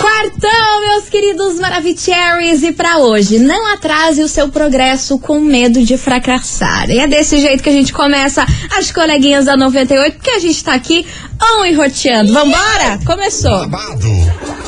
Quartão, meus queridos Maravicheries, e pra hoje, não atrase o seu progresso com medo de fracassar. E é desse jeito que a gente começa as coleguinhas da 98, porque a gente tá aqui on e roteando. Vambora? Começou. Babado,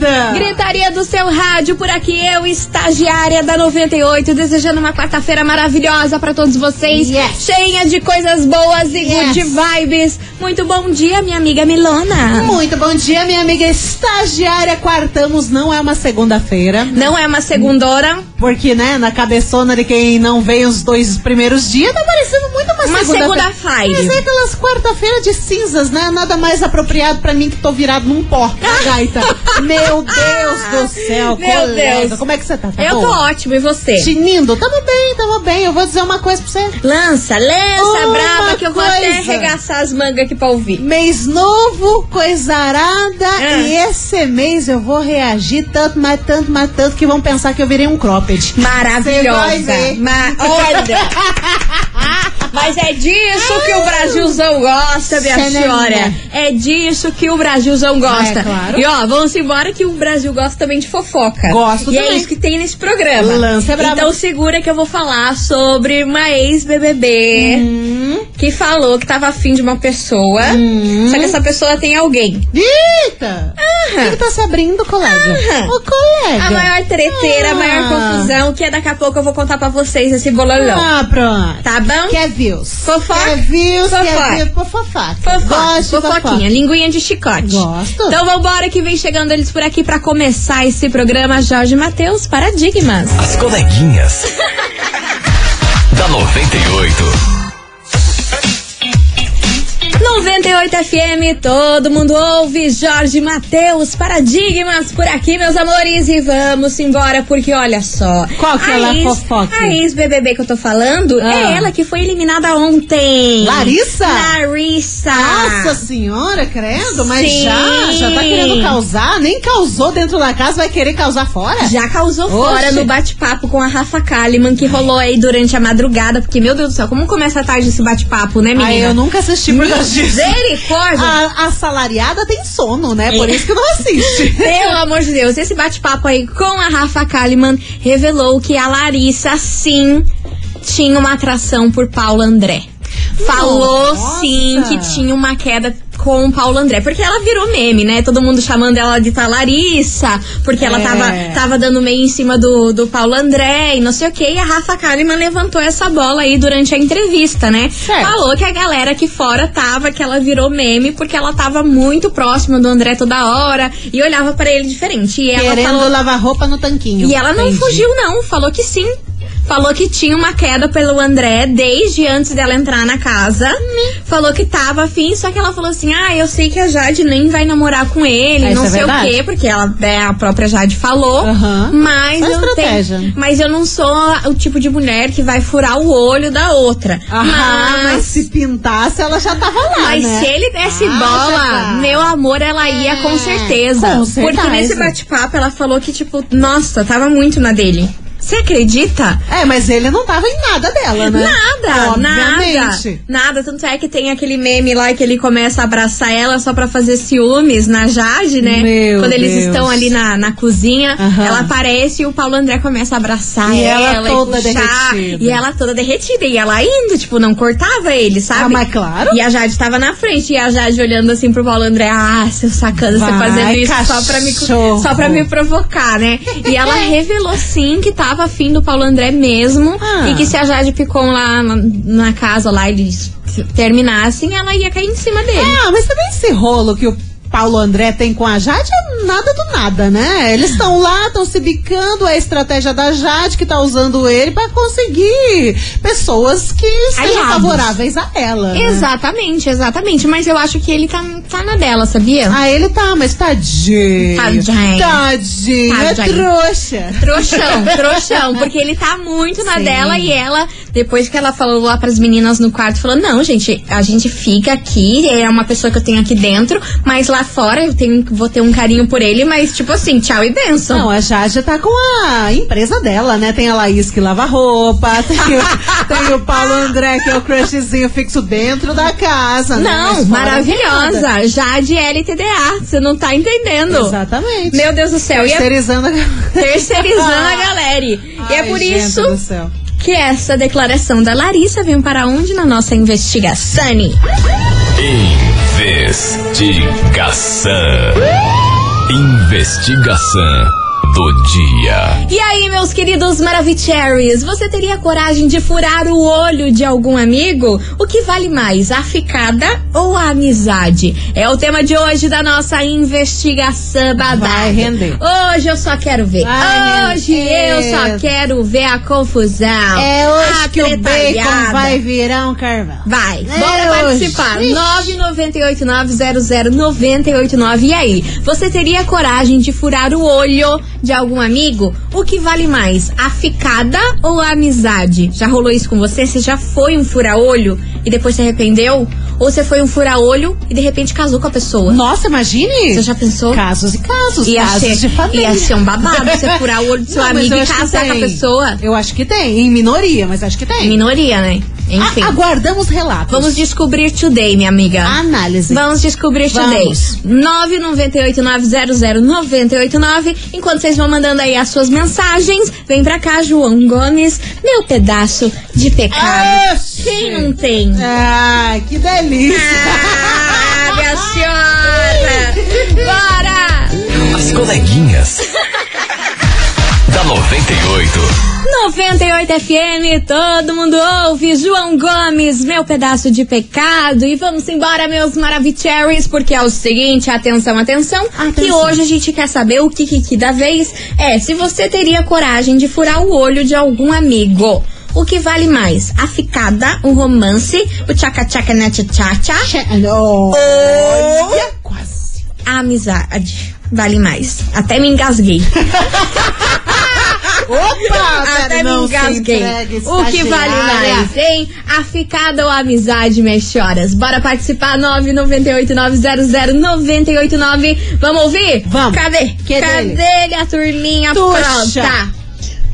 Anda! Gritaria do seu rádio, por aqui eu, estagiária da 98, desejando uma quarta-feira maravilhosa pra todos vocês, Yes. cheia de coisas boas e Yes. good vibes. Muito bom dia, minha amiga Milona. Muito bom dia, minha amiga estagiária. Quartamos não é uma segunda-feira. Não é uma segundora, Porque, né, na cabeçona de quem não veio os dois primeiros dias, tá parecendo muito uma, Uma segunda-feira. segunda-feira. Mas é aquelas quarta-feira de cinzas, né? Nada mais apropriado pra mim que tô virado num pó, tá, gaita? Meu Deus do céu, Meu colega. Deus. Como é que você tá? Tá eu tô boa? ótimo, e você? Tinindo, tamo bem, tamo bem. Eu vou dizer uma coisa pra você. Lança, lança, Uma brava, que eu vou até arregaçar as mangas aqui pra ouvir. Mês novo, coisa arada. Ah. E esse mês eu vou reagir tanto, mas tanto, mas tanto que vão pensar que eu virei um cropped. Maravilhosa. Ma olha. Mas é disso que o Brasilzão gosta, minha senhora. É disso que o Brasilzão gosta. É, claro. E ó, vamos embora que o Brasil gosta também de fofoca. Gosto E é também. isso que tem nesse programa. Lança brava. Então segura que eu vou falar sobre uma ex-BBB Hum. que falou que tava afim de uma pessoa. Só que essa pessoa tem alguém. Eita! Quem que tá se abrindo, colega? Aham. Ô, colega. A maior treteira, a maior Ah. confusão, que daqui a pouco eu vou contar pra vocês esse bololão. Ah, pronto. Tá bom? Quer views? Fofoca? Quer views? Fofoca. Quer views? Por fofoca. Fofoca, Gosto de fofoquinha, fofoca. linguinha de chicote. Gosto. Então vambora que vem chegando eles por aqui pra começar esse programa Jorge Matheus Paradigmas. As coleguinhas. da 98. 98 FM, todo mundo ouve Jorge Matheus Paradigmas por aqui, meus amores, e vamos embora porque olha só. Qual que é a ex- fofoca? A ex-BBB que eu tô falando Ah. é ela que foi eliminada ontem. Larissa? Larissa. Nossa senhora, credo, mas Sim. já, já tá querendo causar? Nem causou dentro da casa, vai querer causar fora? Já causou fora Oxe. no bate-papo com a Rafa Kalimann, que rolou aí durante a madrugada, porque, meu Deus do céu, como começa a tarde esse bate-papo, né, menina? Ai, eu nunca assisti por causa disso. Misericórdia! A, a salariada tem sono, né? Por É. isso que não assiste. Pelo amor de Deus, esse bate-papo aí com a Rafa Kalimann revelou que a Larissa, sim, tinha uma atração por Paulo André. Falou Nossa. sim que tinha uma queda com o Paulo André, porque ela virou meme, né? Todo mundo chamando ela de Talarissa, porque ela É. tava, tava dando meio em cima do, do Paulo André e não sei o que. E a Rafa Kalimann levantou essa bola aí durante a entrevista, né? Certo. Falou que a galera aqui fora tava, que ela virou meme porque ela tava muito próxima do André toda hora e olhava pra ele diferente. E ela Querendo falou, lavar roupa no tanquinho. e ela não Entendi. fugiu, não. Falou que sim. Falou que tinha uma queda pelo André desde antes dela entrar na casa. Falou que tava afim, só que ela falou assim: Ah, eu sei que a Jade nem vai namorar com ele, Ah, não é sei verdade. o quê, porque ela, é, a própria Jade falou. Aham. Mas eu estratégia. tenho, Mas eu não sou o tipo de mulher que vai furar o olho da outra. Ah, mas mas. se pintasse, ela já tava lá, Mas né? se ele desse Ah, bola, tá. meu amor, ela ia com É, certeza. com Porque certeza. nesse bate-papo ela falou que, tipo, nossa, tava muito na dele. Você acredita? É, mas ele não tava em nada dela, né? Nada, nada, Obviamente. nada. Tanto é que tem aquele meme lá que ele começa a abraçar ela só pra fazer ciúmes na Jade, né? Meu Quando eles Deus. estão ali na, na cozinha, Aham. ela aparece e o Paulo André começa a abraçar E ela, ela toda e puxar, derretida. E ela toda derretida. E ela indo, tipo, não cortava ele, sabe? Ah, mas claro. E a Jade tava na frente. E a Jade olhando assim pro Paulo André. Ah, seu sacana, você Vai, fazendo isso só pra, me, só pra me provocar, né? E ela revelou sim que tava afim do Paulo André mesmo. Ah. E que se a Jade ficou lá na, na casa lá, eles terminassem, ela ia cair em cima dele. Ah, mas também esse rolo que o Paulo André tem com a Jade é nada do nada, né? Eles estão lá, estão se bicando, é a estratégia da Jade que tá usando ele pra conseguir pessoas que sejam Aliados. favoráveis a ela. né? Exatamente, exatamente. Mas eu acho que ele tá, tá na dela, sabia? Ah, ele tá, mas tadinho. Tadinho. Tadinho, é Tadinho. trouxa. Trouxão, trouxão, porque ele tá muito na dela e ela, depois que ela falou lá pras meninas no quarto, falou: Não, gente, a gente fica aqui, é uma pessoa que eu tenho aqui dentro, mas lá fora eu tenho, vou ter um carinho por ele, mas tipo assim, tchau e benção. Não, a Jade tá com a empresa dela, né? Tem a Laís que lava roupa, tem o, tem o Paulo André, que é o crushzinho fixo dentro da casa, né? Não, maravilhosa. Jade LTDA, você não tá entendendo. Exatamente. Meu Deus do céu. Terceirizando a terceirizando a galera. E é Ai, por isso do céu. Que essa declaração da Larissa vem para onde na nossa investigação? Investigação. Investigação do dia. E aí, meus queridos Maravicheries, você teria coragem de furar o olho de algum amigo? O que vale mais, a ficada ou a amizade? É o tema de hoje da nossa investigação babada. Vai render. Hoje eu só quero ver. Vai hoje render. eu só quero ver a confusão. É hoje a que o bacon vai virar um carvão. Vai, É bora hoje. participar. Ixi. 998900989. E aí, você teria coragem de furar o olho de algum amigo? O que vale mais, a ficada ou a amizade? Já rolou isso com você? Você já foi um fura-olho e depois se arrependeu? Ou você foi um fura-olho e de repente casou com a pessoa? Nossa, imagine. Você já pensou? Casos e casos, Ia casos ser, de família. ia ser um babado você furar o olho do seu Não, amigo e casar com a pessoa. Eu acho que tem, em minoria, mas acho que tem. Minoria, né? Enfim. A- aguardamos relatos. Vamos descobrir today, minha amiga. Análise. Vamos descobrir today. Vamos. 998900989. Enquanto vocês vão mandando aí as suas mensagens, vem pra cá, João Gomes, meu pedaço de pecado. Oxi. Quem não tem? Ai, que delícia. Ah, minha senhora! Bora! As coleguinhas. da 98. 98 FM, todo mundo ouve. João Gomes, meu pedaço de pecado. E vamos embora, meus Maravicheries, porque é o seguinte, atenção, atenção. Atenção. Que hoje a gente quer saber o que, que, que da vez é se você teria coragem de furar o olho de algum amigo. O que vale mais? A ficada, o romance, o tchaca-tchaca na tchacha, Olha, quase. a amizade. Vale mais. Até me engasguei. Opa, Até me engasguei. entregue, O que vale mais, hein? A ficada ou a amizade, minhas choras? Bora participar, 998-900-989. Vamos ouvir? Vamos. Cadê? Que Cadê dele? a turminha Tuxa. pronta?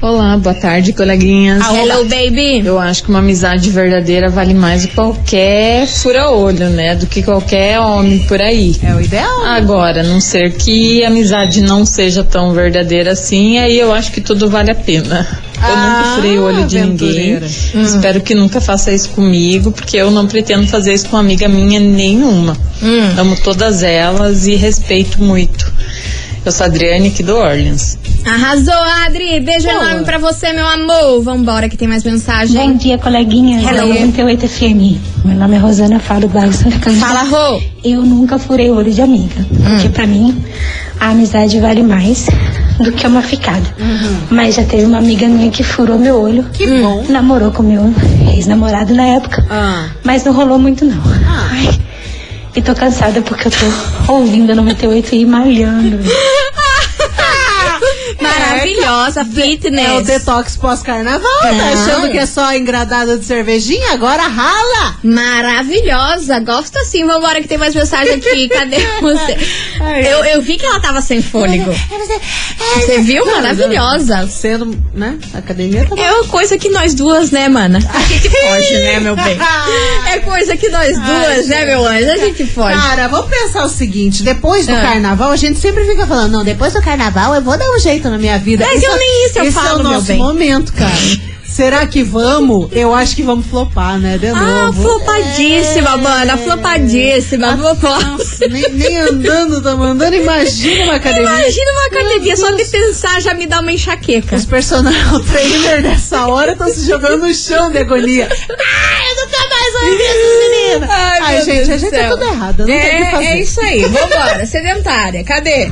Olá, boa tarde, coleguinhas. Hello, baby. Eu acho que uma amizade verdadeira vale mais do que qualquer fura-olho, né? Do que qualquer homem por aí. É o ideal. né? Agora, a não ser que a amizade não seja tão verdadeira assim, aí eu acho que tudo vale a pena. Eu Ah, nunca furei o olho de ninguém. Espero que nunca faça isso comigo, porque eu não pretendo fazer isso com amiga minha nenhuma. Hum. Amo todas elas e respeito muito. Eu sou a Adriane aqui do Orleans. Arrasou, Adri. Beijo Boa. enorme pra você, meu amor. Vambora que tem mais mensagem. Bom dia, coleguinha. Hello. 98 FM. Meu nome é Rosana, falo do bairro Santa Cândida. Fala, Rô. Eu nunca furei olho de amiga. Porque pra mim, a amizade vale mais do que uma ficada. Mas já teve uma amiga minha que furou meu olho. Que bom. Namorou com meu ex-namorado na época. Ah. Mas não rolou muito, não. Ah. Ai, e tô cansada porque eu tô ouvindo a 98 e malhando. Maravilhosa, É o fitness. detox pós-carnaval, tá achando que é só engradada de cervejinha? Agora rala! Maravilhosa, gosto assim. Vambora que tem mais mensagem aqui. Cadê você? Eu, eu vi que ela tava sem fôlego. Você viu? Maravilhosa. Sendo, né? Academia tá É uma coisa que nós duas, né, mana? A gente foge, né, meu bem? É coisa que nós duas, né, meu anjo? A gente foge. Cara, vamos pensar o seguinte: depois do Ah. carnaval, a gente sempre fica falando, não, depois do carnaval eu vou dar um jeito na minha vida. Mas eu nem isso eu esse falo, é o meu nosso momento, cara. Será que vamos? Eu acho que vamos flopar, né? De Ah, novo. flopadíssima, É. mana. Flopadíssima. Flopar. Nossa, nem, nem andando tá mandando. Imagina uma academia. Imagina uma academia, só de pensar já me dá uma enxaqueca. Os personal trainer dessa hora estão se jogando no chão de agonia. Ah, eu nunca mais vou essas meninas. Ai, Ai, meu gente, Deus a gente é céu. tudo errado. Não tem o que É, fazer. é isso aí, vambora. Sedentária, cadê?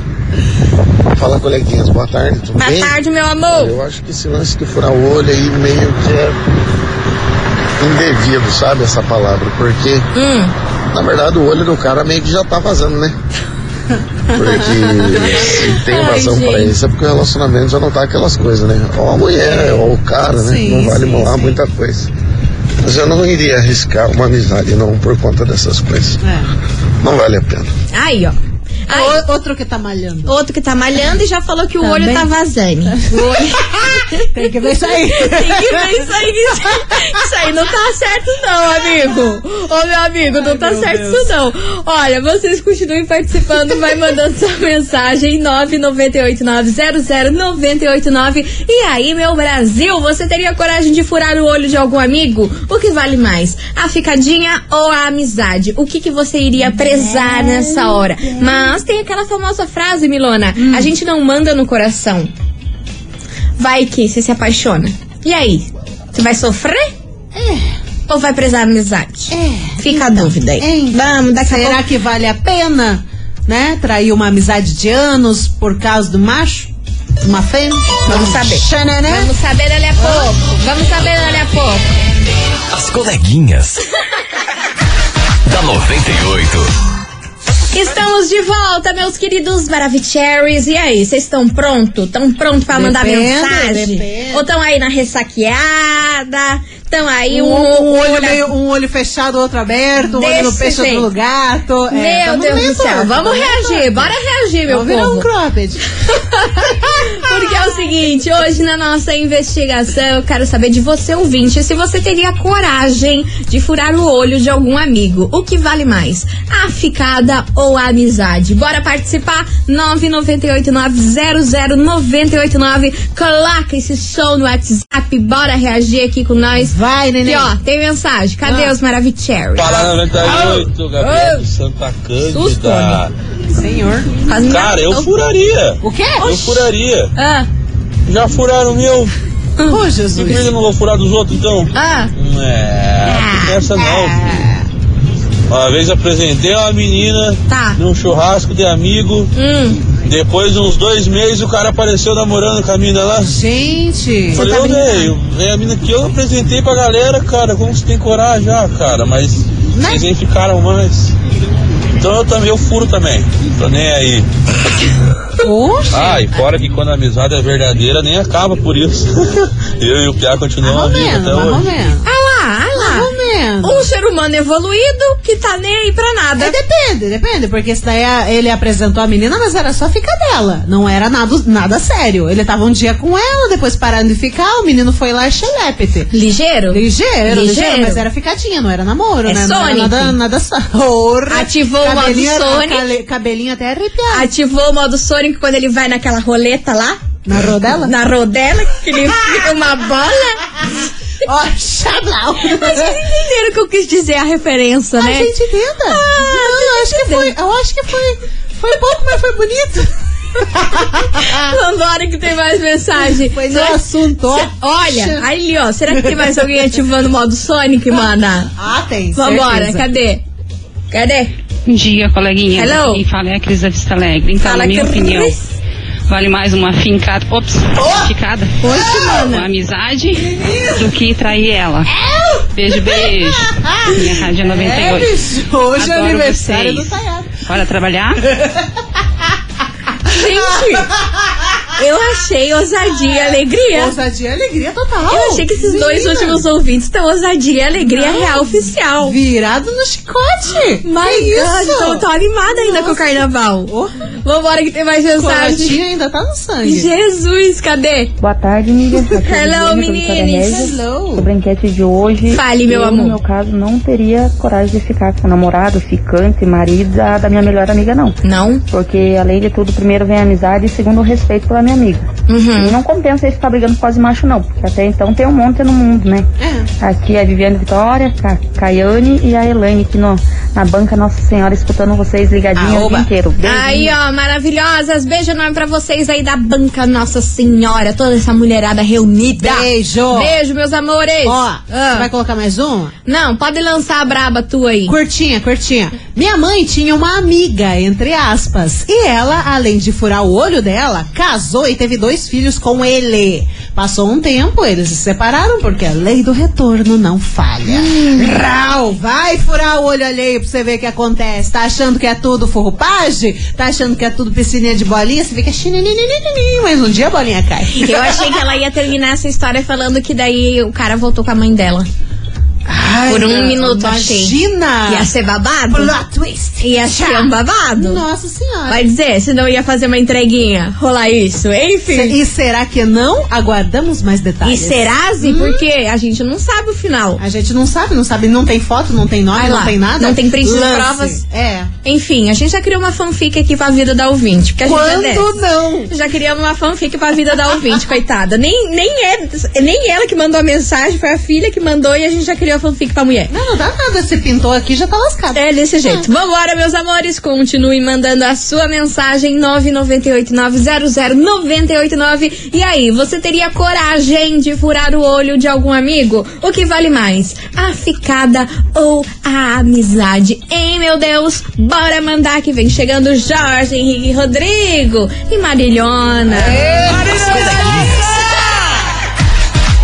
Fala, coleguinhas, boa tarde, tudo Boa bem? tarde, meu amor. Eu acho que esse lance de furar o olho aí meio que é indevido, sabe, essa palavra, porque Hum. na verdade o olho do cara meio que já tá vazando, né? Porque se tem vazão pra gente. isso é porque o relacionamento já não tá aquelas coisas, né? Ou a mulher, ou o cara, né? Sim, não vale sim, molar sim. muita coisa. Mas eu não iria arriscar uma amizade não por conta dessas coisas. É. Não vale a pena. Aí, ó. O- Outro que tá malhando. outro que tá malhando e já falou que o Também. olho tá vazando. O olho... Tem que ver isso aí. Tem que ver isso aí. Isso aí não tá certo, não, amigo. Ô, meu amigo, não tá meu certo Deus. isso, não. Olha, vocês continuem participando, vai mandando sua mensagem 998900989. E aí, meu Brasil, você teria coragem de furar o olho de algum amigo? O que vale mais? A ficadinha ou a amizade? O que, que você iria prezar nessa hora? Mas tem aquela famosa frase, Milona: a gente não manda no coração. Vai que você se apaixona. E aí? Você vai sofrer? Ou vai prezar a amizade? É. Fica a dúvida aí. Hein? Vamos, daqui a Será pouco. que vale a pena, né? Trair uma amizade de anos por causa do macho? Uma fêmea? Vamos saber. Xanané? Vamos saber dali a pouco. Vamos saber dali a pouco. As coleguinhas. da 98. Estamos de volta, meus queridos Maravicheries. E aí, vocês estão prontos? Estão prontos pra mandar Depende, mensagem? depende. Ou estão aí na ressaqueada? Estão aí Um, um, um olho meio- um olho fechado, outro aberto, um olho no peixe, jeito. outro no gato. Meu É, Deus do céu. tamo Vamos reagir. Bora reagir, meu Vamos virar povo. um cropped. Porque é o seguinte, hoje na nossa investigação eu quero saber de você, ouvinte, se você teria coragem de furar o olho de algum amigo. O que vale mais? A ficada ou a amizade? Bora participar? 998900989. Coloca esse som no WhatsApp. Bora reagir aqui com nós. Vai, neném. E ó, tem mensagem. Cadê Ah. os Maravicherry? Fala 98, Gabriel de Santa Susto, Cândida. Senhor. Quase me Cara, eu furaria. O quê? Eu furaria. Ah, Já furaram o meu. Ô, Por que eu Jesus. não vou furar dos outros, então? ah. É, não tem essa não. Uma vez apresentei uma menina Tá. num churrasco de amigo. Hum. Depois de uns dois meses, o cara apareceu namorando com a mina lá. Gente. Falei, tá ô, velho, é a mina que eu apresentei pra galera, cara. Como você tem coragem já, cara? Mas Né? vocês nem ficaram mais. Então eu também, eu furo também. Tô nem aí. Oxe. Ah, e fora que quando a amizade é verdadeira, nem acaba por isso. eu e o Piá continuamos amigos até hoje. Um ser humano evoluído que tá nem aí pra nada. É, depende, depende, porque esse daí a- ele apresentou a menina, mas era só ficar dela. Não era nada, nada sério. Ele tava um dia com ela, depois parando de ficar, o menino foi lá e xelepete. Ligeiro? Ligeiro, ligeiro, Ligeiro. mas era ficadinha, não era namoro, É né? Não Sonic. era nada, nada só. Ativou o modo Sonic. Cabelinho até arrepiado. Ativou o modo Sonic quando ele vai naquela roleta lá? Na rodela? Na rodela, que ele fica uma bola. Ó, chablau. Vocês entenderam o que eu quis dizer, a referência, A né? gente tenta. não, eu acho que foi, eu acho que foi, foi pouco, mas foi bonito. Vambora que tem mais mensagem. Foi no assunto, ó. Olha, ali ó, será que tem mais alguém ativando o modo Sonic, mana? Ah, tem, Vambora, certeza. cadê? Cadê? Bom dia, coleguinha. Hello. Quem fala é a Cris da Vista Alegre. Então, Fala, na minha Cris. opinião, vale mais uma fincada. Ops, ficada. Oxe, Uma amizade do que trair ela. Beijo, beijo. Minha rádio é É, 98. bicho, hoje é Adoro aniversário vocês. do Tayado. Bora trabalhar? Gente, eu achei ousadia e alegria. Ousadia e alegria total. Eu achei que esses dois últimos ouvintes estão ousadia e alegria Não. real oficial. Virado no chicote. Mas isso? tô, tô animada ainda com o carnaval. Oh, Vambora que tem mais mensagem. Colatinho ainda tá no sangue. Jesus, cadê? Boa tarde, é a Hello, meninas. Hello. Sobre a enquete de hoje. Fale, meu eu, amor. No meu caso, não teria coragem de ficar com o namorado, ficante, marido da, da minha melhor amiga, não. Não? Porque, além de tudo, primeiro vem a amizade e segundo o respeito pela minha amiga. Uhum. E não compensa ele ficar brigando com quase macho, não. Porque até então tem um monte no mundo, né? É. Aqui é a Viviane Vitória, a Caiane e a Elaine aqui no, na banca Nossa Senhora, escutando vocês ligadinhos o dia inteiro. Beijinho. Aí, ó, maravilhosas. Beijo enorme pra vocês aí da banca Nossa Senhora. Toda essa mulherada reunida. Beijo. Beijo, meus amores. Ó, Ah. você vai colocar mais uma? Não, pode lançar a braba tua aí. Curtinha, curtinha. Minha mãe tinha uma amiga, entre aspas. E ela, além de furar o olho dela, casou casou e teve dois filhos com ele. Passou um tempo, eles se separaram porque a lei do retorno não falha. Hum. Rau, vai furar o olho alheio pra você ver o que acontece. Tá achando que é tudo forrupagem? Tá achando que é tudo piscininha de bolinha? Você vê que a fica mas um dia a bolinha cai. Eu achei que ela ia terminar essa história falando que daí o cara voltou com a mãe dela. Ai, Por um minuto, achei. Imagina! Ia ser babado? Plot twist. Ia ser um babado? Nossa senhora. Vai dizer, senão ia fazer uma entreguinha. Rolar isso, enfim. E será que não? Aguardamos mais E detalhes. será, Zi? Porque a gente não sabe o final. A gente não sabe, não sabe, não tem foto, não tem nome, não lá. tem nada. Não tem print de provas. É. Enfim, a gente já criou uma fanfic aqui pra vida da ouvinte. Porque a gente é Quando não? Já criamos uma fanfic pra vida da ouvinte, coitada. Nem, nem, é, nem ela que mandou a mensagem, foi a filha que mandou e a gente já criou a fanfic pra mulher. Não, não dá nada. Se pintou aqui, já tá lascado. É desse jeito. Vambora, meus amores. Continue mandando a sua mensagem 998900989. E aí, você teria coragem de furar o olho de algum amigo? O que vale mais? A ficada ou a amizade? Hein, meu Deus? Bora mandar que vem chegando Jorge Henrique Rodrigo e Marilhona. As coleguinhas.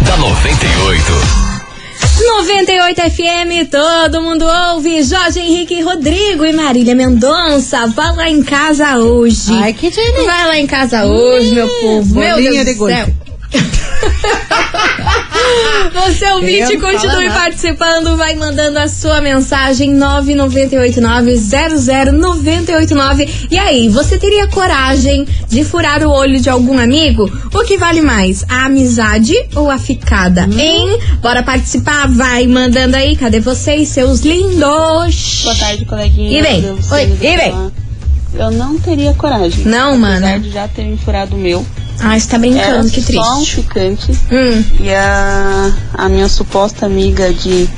Da 98. 98 FM, todo mundo ouve. Jorge Henrique Rodrigo e Marília Mendonça. Vai lá em casa hoje. Ai, que delícia. Vai lá em casa hoje, meu povo. Meu bolinha Deus de do céu. Você ouvinte, Eu não falo continue participando, vai mandando a sua mensagem 998900989. E aí, você teria coragem de furar o olho de algum amigo? O que vale mais, a amizade ou a ficada? Hum. Hein? Bora participar, vai mandando aí. Cadê vocês, seus lindos? Boa tarde, coleguinha. E vem, oi, e vem. Eu não teria coragem. Não, mano. Apesar de já terem furado o meu. Ah, você tá brincando, Era que triste. só um ficante. Hum. E a, a minha suposta amiga de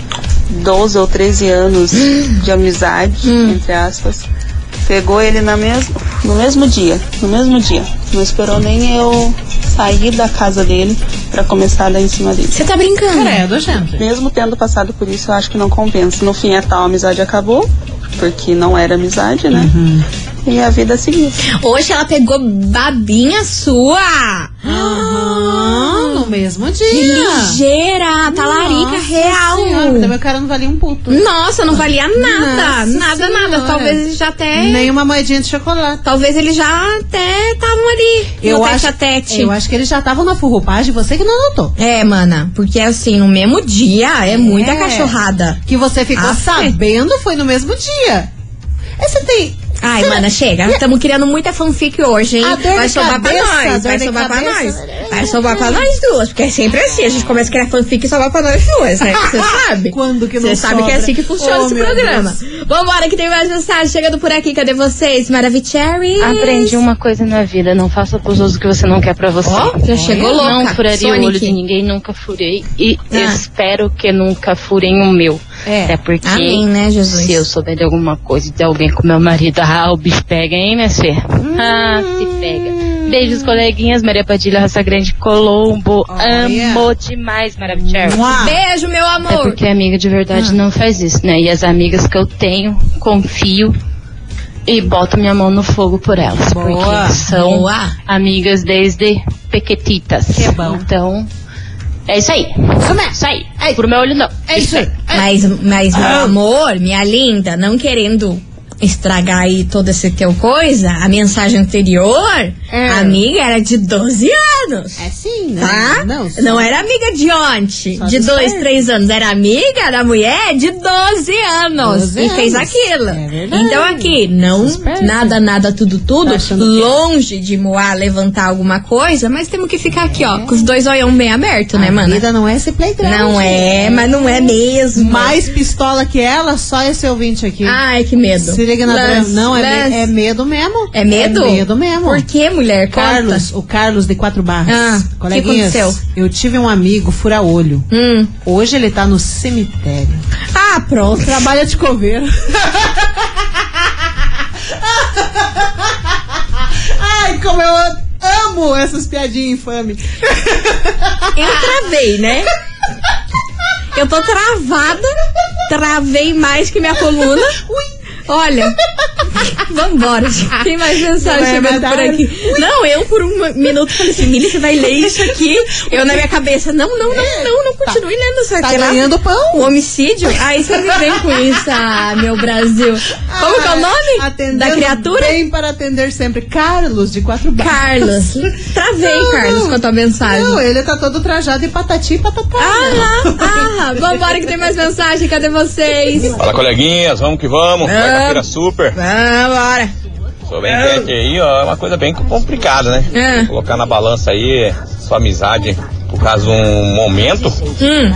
12 ou 13 anos de amizade, Hum. entre aspas, pegou ele na mes no mesmo dia. No mesmo dia. Não esperou nem eu sair da casa dele pra começar a dar em cima dele. Você tá brincando? Credo, gente. Mesmo tendo passado por isso, eu acho que não compensa. No fim, a tal amizade acabou, porque não era amizade, né? E a vida seguiu. Hoje ela pegou babinha sua. Aham, no mesmo dia. Que ligeira, talarica Nossa real. Senhora, meu cara não valia um puto. Nossa, não valia nada. Nossa nada, nada. Senhora. Talvez ele já até. Nem uma moedinha de chocolate. Talvez ele já até estavam ali. Eu no acho, tete eu acho que eles já estavam na furrupagem, você que não notou. É, mana, porque assim, no mesmo dia é, muita É. cachorrada. Que você ficou Aff. sabendo foi no mesmo dia. Aí você tem. Ai, mana, chega. Estamos criando muita fanfic hoje, hein? Vai sobrar pra nós, vai sobrar pra cabeça. nós. Vai sobrar pra nós duas, porque é sempre assim. A gente começa a criar fanfic e sobra pra nós duas, né? Você sabe? Quando que não Você sabe que é assim que funciona Oh, esse programa. Vambora, que tem mais mensagem chegando por aqui. Cadê vocês? Maravicherry. Aprendi uma coisa na vida, não faça pros outros o que você não quer pra você. Ó, já chegou louca. Não furaria Sonic. o olho de ninguém, nunca furei. E Ah. espero que nunca furem o meu. É. Até porque Amém, né, Jesus? se eu souber de alguma coisa de alguém com meu marido, ah, o bicho pega, hein, minha filha? Hum. Ah, se pega. Beijos, coleguinhas. Maria Padilha, Raça Grande, Colombo. Olha. Amo demais, maravilhosa. Mua. Beijo, meu É amor. porque amiga de verdade Ah. não faz isso, né? E as amigas que eu tenho, confio e boto minha mão no fogo por elas. Boa, porque são boa. amigas desde pequetitas. Que bom. Então, é isso aí. Isso mesmo. Isso aí. É Pro meu olho não. É isso aí. Mas, mas meu amor, minha linda, não querendo estragar aí toda essa teu coisa, a mensagem anterior, É. a amiga era de 12 anos. É sim, né? Tá? Não, Não, era amiga de ontem, Só de dos dois, perto. três anos. Era amiga da mulher de 12 anos. 12 e fez anos. aquilo. É então aqui, não Só nada, nada, tudo, tudo. Tá que- longe de moar, levantar alguma coisa, mas temos que ficar aqui, ó, com os dois olhão bem abertos, né, A mano? vida não é esse playground. Não é, mas não é mesmo. Mais pistola que ela, só esse ouvinte aqui. Ai, que medo. Se Lance, Não, é, me- é medo mesmo. É medo? É medo mesmo. Por que, mulher? Conta. Carlos, o Carlos de Quatro Barras. Ah, que Coleguinhas, aconteceu? eu tive um amigo fura-olho. Hum. Hoje ele tá no cemitério. Ah, pronto. Trabalha de coveiro. Ai, como eu amo essas piadinhas infames. Eu travei, né? Eu tô travada. Travei mais que minha coluna. Olha, vambora. gente. Tem mais mensagem é chegando por aqui. Não, eu por um minuto falei assim, Mili, você vai ler isso aqui? Eu na minha cabeça, não, não, não, não, não continue lendo isso aqui. tá lá. ganhando pão. O homicídio? Aí você me vem com isso, ah, meu Brasil. Como que é o nome Atendendo da criatura? Bem para atender sempre. Carlos, de quatro barras. Carlos. Travei, Não, Carlos, com a tua mensagem. Não, ele tá todo trajado e patati e patatá. Ah, ah, vambora que tem mais mensagem, cadê vocês? Fala, coleguinhas, vamos que vamos. Quarta-feira super. Vambora. Sou bem quente aí, ó. É uma coisa bem complicada, né? É. Colocar na balança aí sua amizade por causa de um momento. Hum.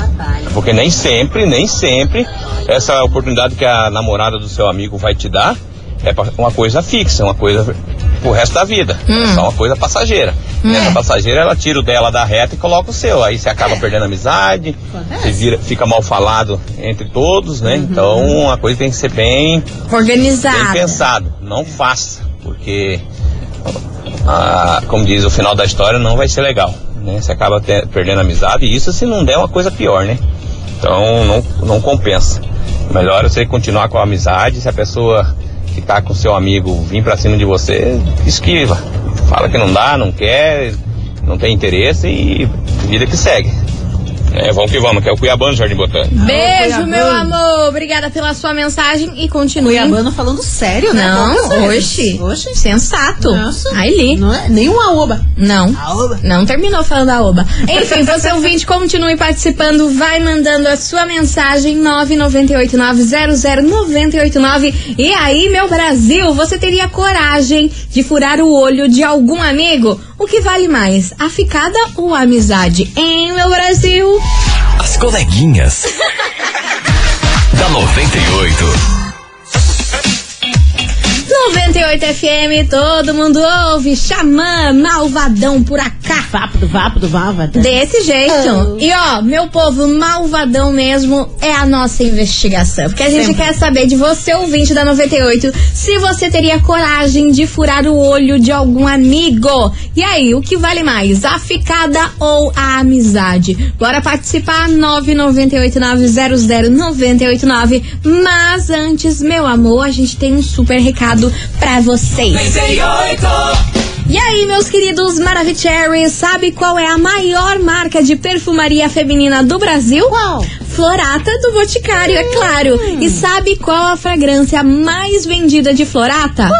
Porque nem sempre, nem sempre, essa oportunidade que a namorada do seu amigo vai te dar é uma coisa fixa, uma coisa pro resto da vida. É só uma coisa passageira. E essa passageira, ela tira o dela da reta e coloca o seu. Aí você acaba perdendo a amizade, você vira, fica mal falado entre todos, né? Então a coisa tem que ser bem, bem Organizada. pensado. Não faça, porque, ah, como diz o final da história, não vai ser legal. Né? Você acaba te- perdendo a amizade e isso se não der uma coisa pior, né? Então não, não compensa. Melhor você continuar com a amizade. Se a pessoa que tá com seu amigo vir pra cima de você, esquiva. Fala que não dá, não quer, não tem interesse e vida que segue. É, vamos que vamos, que é o Cuiabano Jardim Botânico. Beijo, Cuiabano. meu amor. Obrigada pela sua mensagem e continue. Cuiabano falando sério, né? Não, oxi. Oxi. Sensato. Nossa. Aí li. Não é nem uma oba. Não. Aoba. Não terminou falando a oba. Enfim, você ouvinte, continue participando, vai mandando a sua mensagem 998900989. E aí, meu Brasil, você teria coragem de furar o olho de algum amigo? O que vale mais, a ficada ou a amizade? Em meu Brasil? As coleguinhas. da 98. 98 FM, todo mundo ouve. Xamã, malvadão por acá. Vapo do vapo do vava. Desse jeito. E ó, meu povo, malvadão mesmo é a nossa investigação. Porque a gente Sempre. quer saber de você, ouvinte da 98, se você teria coragem de furar o olho de algum amigo. E aí, o que vale mais, a ficada ou a amizade? Bora participar, 998900989. Mas antes, meu amor, a gente tem um super recado pra vocês. E aí, meus queridos Maravicherry, sabe qual é a maior marca de perfumaria feminina do Brasil? Qual? Florata do Boticário, é claro. E sabe qual a fragrância mais vendida de Florata?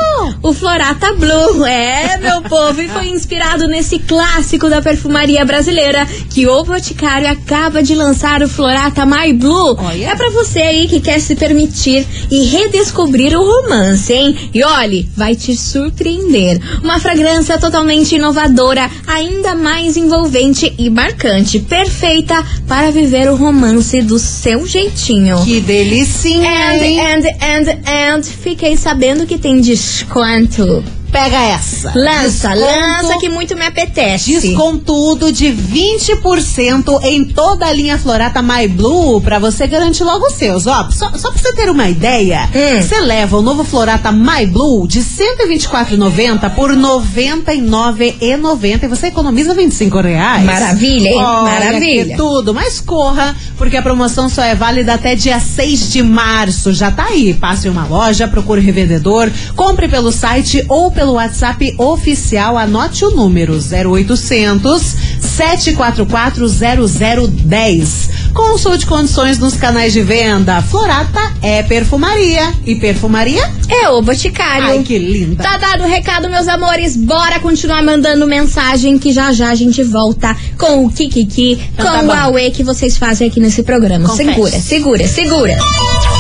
O Florata Blue. É, meu povo, e foi inspirado nesse clássico da perfumaria brasileira que o Boticário acaba de lançar o Florata My Blue. Olha. É pra você aí que quer se permitir e redescobrir o romance, hein? E olhe, vai te surpreender. Uma fragrância totalmente inovadora, ainda mais envolvente e marcante, perfeita para viver o romance do seu jeitinho. Que delicinha, And, hein? and, and, and, fiquei sabendo que tem desconto. Pega essa. Lança, Desconto- lança que muito me apetece. Descontudo de 20% em toda a linha Florata My Blue pra você garantir logo os seus. Ó, só, só pra você ter uma ideia, Hum. você leva o novo Florata My Blue de R$ 124,90 por R$ 99,90 e você economiza 25 reais. Maravilha, hein? Olha Maravilha. tudo, mas corra, porque a promoção só é válida até dia 6 de março. Já tá aí. Passe em uma loja, procure o revendedor, compre pelo site ou pelo WhatsApp oficial. Anote o número 0800 744 0010. Consulte condições nos canais de venda. Florata é perfumaria. E perfumaria? É o Boticário. Ai, que linda. Tá dado o recado, meus amores. Bora continuar mandando mensagem que já já a gente volta com o Kikiki, Então com tá o. Aue que vocês fazem aqui nesse programa. Confesso. Segura, segura, segura.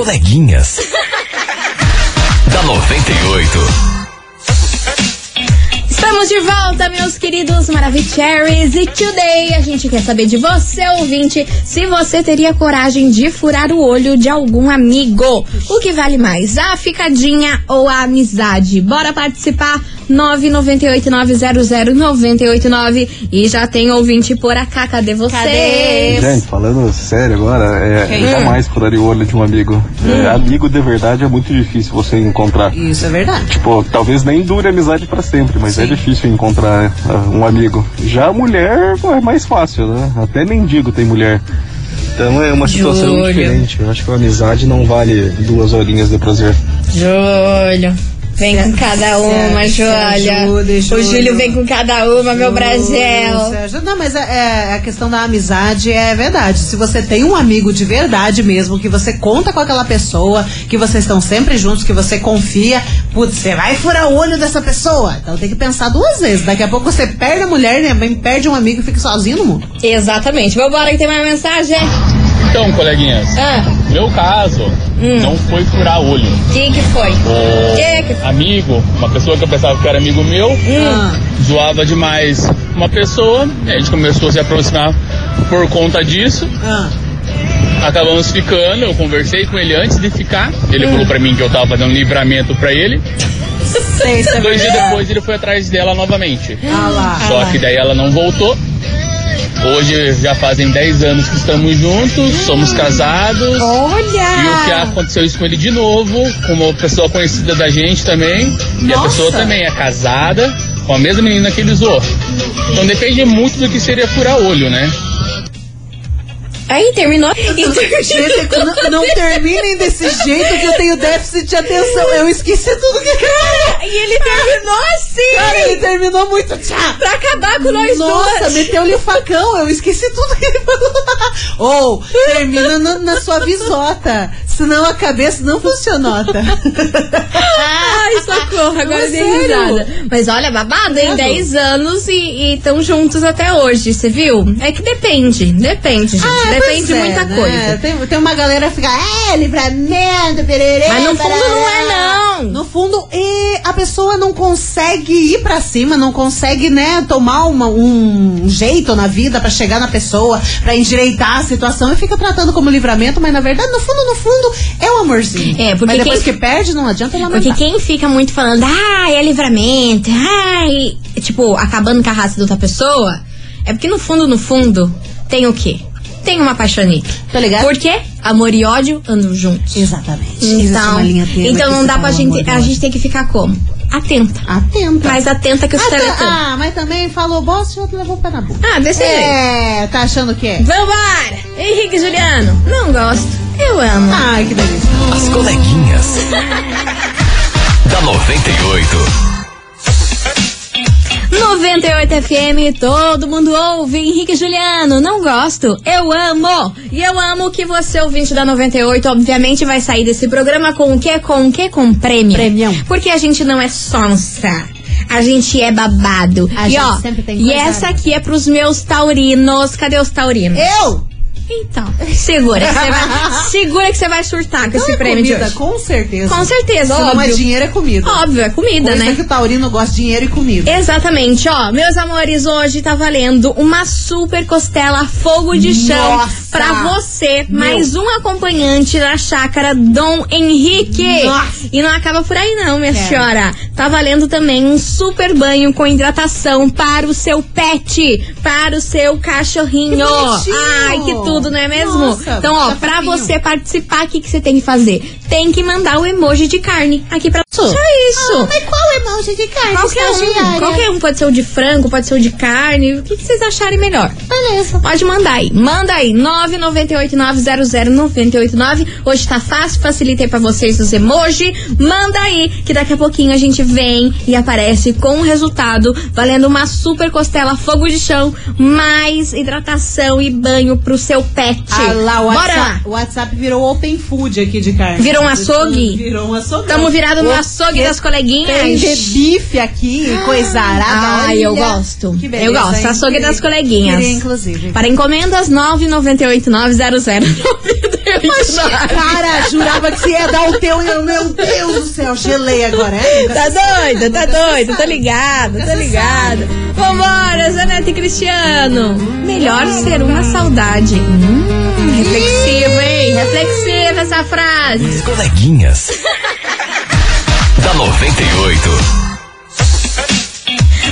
Coleguinhas. da 98. Estamos de volta, meus queridos Maravicheries. E today a gente quer saber de você, ouvinte, se você teria coragem de furar o olho de algum amigo. O que vale mais, a ficadinha ou a amizade? Bora participar? 998900989 e já tem ouvinte por acá, cadê vocês? Gente, falando sério agora, é, Quem? eu jamais furaria o olho de um amigo. É, amigo de verdade é muito difícil você encontrar. Isso é verdade. Tipo, talvez nem dure a amizade pra sempre, mas é difícil encontrar ah, um amigo. Já a mulher é mais fácil, né? Até mendigo tem mulher. Então é uma situação Júlio. diferente. Eu acho que a amizade não vale duas horinhas de prazer. Júlio. Vem com cada uma, se ajude, O Júlio. Júlio vem com cada uma, meu Brasil. Não, mas é, é, a questão da amizade é verdade. Se você tem um amigo de verdade mesmo, que você conta com aquela pessoa, que vocês estão sempre juntos, que você confia, putz, você vai furar o olho dessa pessoa. Então tem que pensar duas vezes. Daqui a pouco você perde a mulher, né? Perde um amigo e fica sozinho no mundo. Exatamente. Vambora que tem mais mensagem. Então, coleguinhas, Ah, meu caso não foi furar olho. que que foi? O Que que amigo, uma pessoa que eu pensava que era amigo meu, Hum. zoava demais uma pessoa, a gente começou a se aproximar por conta disso. Acabamos ficando, eu conversei com ele antes de ficar. Ele falou pra mim que eu tava fazendo livramento pra ele. Sei, é Dois dias depois ele foi atrás dela novamente. Ah lá. Só que daí ela não voltou. Hoje já fazem 10 anos que estamos juntos, somos casados. Olha! E o que aconteceu isso com ele de novo, com uma pessoa conhecida da gente também. E a Nossa. pessoa também é casada com a mesma menina que ele zoou. Então depende muito do que seria furar olho, né? Aí terminou. E não, não terminem desse jeito que eu tenho déficit de atenção. Eu esqueci tudo que. Cara, E ele terminou assim! cara ele terminou muito. Tchá. Pra acabar com nós Nossa, duas. meteu-lhe o facão. Eu esqueci tudo que ele falou. Ou termina na, na sua visota. Senão a cabeça não funcionota. Ai, socorro, agora Não, dei risada. Mas olha, babado, em Credo. 10 anos e estão juntos até hoje, você viu? É que depende, depende, gente. Ah, depende pois de é, muita né? coisa. Tem, tem uma galera que fica, é, livramento, pererê. Mas no fundo não é, barará." não. No fundo, e a pessoa não consegue ir pra cima, não consegue, né, tomar uma- um jeito na vida pra chegar na pessoa, pra endireitar a situação e fica tratando como livramento, mas na verdade, no fundo, no fundo, é um amorzinho. É, porque mas depois quem- que perde, não adianta lamentar. Porque quem fica muito falando, ai, é livramento, ai, tipo, acabando com a raça da outra pessoa, é porque no fundo, no fundo, tem o quê? Tem uma paixonite. Tá ligado? Por quê? Amor e ódio andam juntos. Exatamente. Então, uma linha tênue então não dá pra o gente. A gente tem que ficar como? Atenta. Atenta. Mais atenta que os tá- teletubbies. ah, mas também falou bosta, já levou o pé na boca. Ah, desse jeito. É, tá achando que é? Vambora! Henrique e Juliano, não gosto. Eu amo. Ai, que delícia. As coleguinhas. da 98. 98 FM, todo mundo ouve. Henrique Juliano, não gosto. Eu amo. E eu amo que você, ouvinte da 98, obviamente vai sair desse programa com o quê? Com o quê? Com prêmio. Prêmio. Porque a gente não é sonsa. A gente é babado. A e gente ó, sempre tem e coisa essa aqui é pros meus taurinos. Cadê os taurinos? Eu? Então, segura que você vai, segura que você vai surtar com Então esse é prêmio de comida, hoje. com certeza. Com certeza, não é óbvio. dinheiro, é comida. Óbvio, é comida, Coisa né? que o taurino gosta de dinheiro e comida. Exatamente, ó, meus amores, hoje tá valendo uma super costela fogo de chão Nossa! pra você, Meu. mais um acompanhante da chácara Dom Henrique. Nossa! E não acaba por aí não, minha Quero. senhora. Tá valendo também um super banho com hidratação para o seu pet, para o seu cachorrinho. Que! Ai, que tudo, não é mesmo? Nossa, então, ó, pra você participar, o que, que você tem que fazer? Tem que mandar o emoji de carne aqui pra. Só isso. Ah, mas qual emoji de carne? Qualquer um, qualquer um pode ser o de frango, pode ser o de carne, o que, que vocês acharem melhor. Beleza. Pode mandar aí, manda aí, 998900989. Hoje tá fácil, facilitei pra vocês os emoji. Manda aí, que daqui a pouquinho a gente vem e aparece com o resultado, valendo uma super costela fogo de chão, mais hidratação e banho pro seu pet. Ah lá, o Bora WhatsApp, lá. o WhatsApp virou open food aqui de carne. Virou um açougue? Virou um açougue. Tamo virado no açougue das coleguinhas. Tem de bife aqui, coisa arada. Ai, olha. eu gosto. Que beleza, eu gosto. hein? Açougue Queria- das coleguinhas. Queria, inclusive. Para encomendas 998 900 Cara, jurava que você ia dar o teu e eu, meu Deus do céu, gelei agora, é? Tá doida, tá doida, tô ligada, tô ligada. Vambora, Zanete e Cristiano. Melhor ser uma saudade. Hum, reflexivo, hein? Reflexiva essa frase. Os coleguinhas. da 98.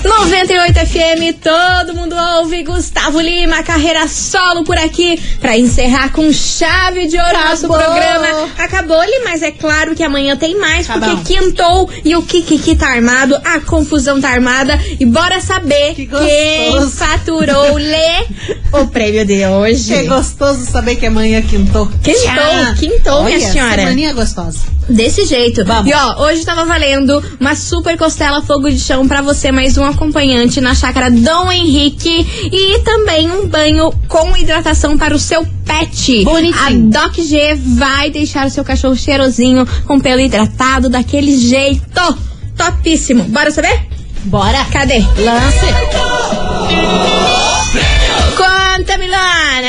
98 FM, todo mundo ouve. Gustavo Lima, carreira solo por aqui pra encerrar com chave de ouro nosso Acabou. programa. Acabou-lhe, mas é claro que amanhã tem mais, Tá porque bom. quintou e o Kikiki tá armado, a confusão tá armada. E bora saber quem gostoso. faturou-lhe o prêmio de hoje. Que gostoso saber que amanhã quintou. Quintou, quintou, minha Olha, senhora. Semaninha gostosa. Desse jeito. E ó, hoje tava valendo uma super costela fogo de chão pra você, mais um acompanhante na chácara Dom Henrique e também um banho com hidratação para o seu pet. Bonitinho. A Doc G vai deixar o seu cachorro cheirosinho com pelo hidratado daquele jeito. Topíssimo. Bora saber? Bora. Cadê? Lance.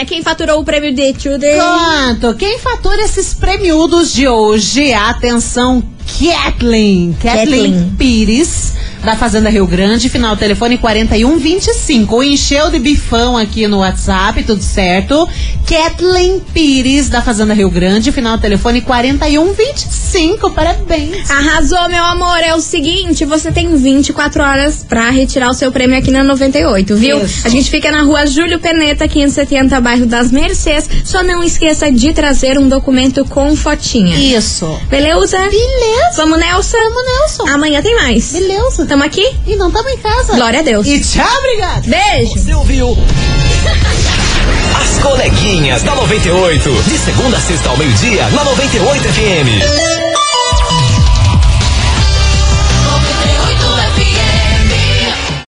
Quem faturou o prêmio de Today? Quanto? Quem fatura esses prêmios de hoje? Atenção, Kathleen. Kathleen Kathleen. Pires, da Fazenda Rio Grande, final telefone 4125. Encheu de bifão aqui no WhatsApp, tudo certo. Kathleen Pires, da Fazenda Rio Grande, final telefone 4125. Parabéns. Arrasou, meu amor. É o seguinte, você tem 24 horas pra retirar o seu prêmio aqui na 98, viu? Isso. A gente fica na rua Júlio Peneta, 570, bairro das Mercês. Só não esqueça de trazer um documento com fotinha. Isso. Beleza? Beleza. Vamos, Nelson? Vamos, Nelson. Amanhã tem mais. Beleza. Tamo aqui? E não estamos em casa. Glória a Deus. E tchau, obrigado. Beijo. Você ouviu? As coleguinhas da 98. De segunda a sexta ao meio-dia, na 98 FM.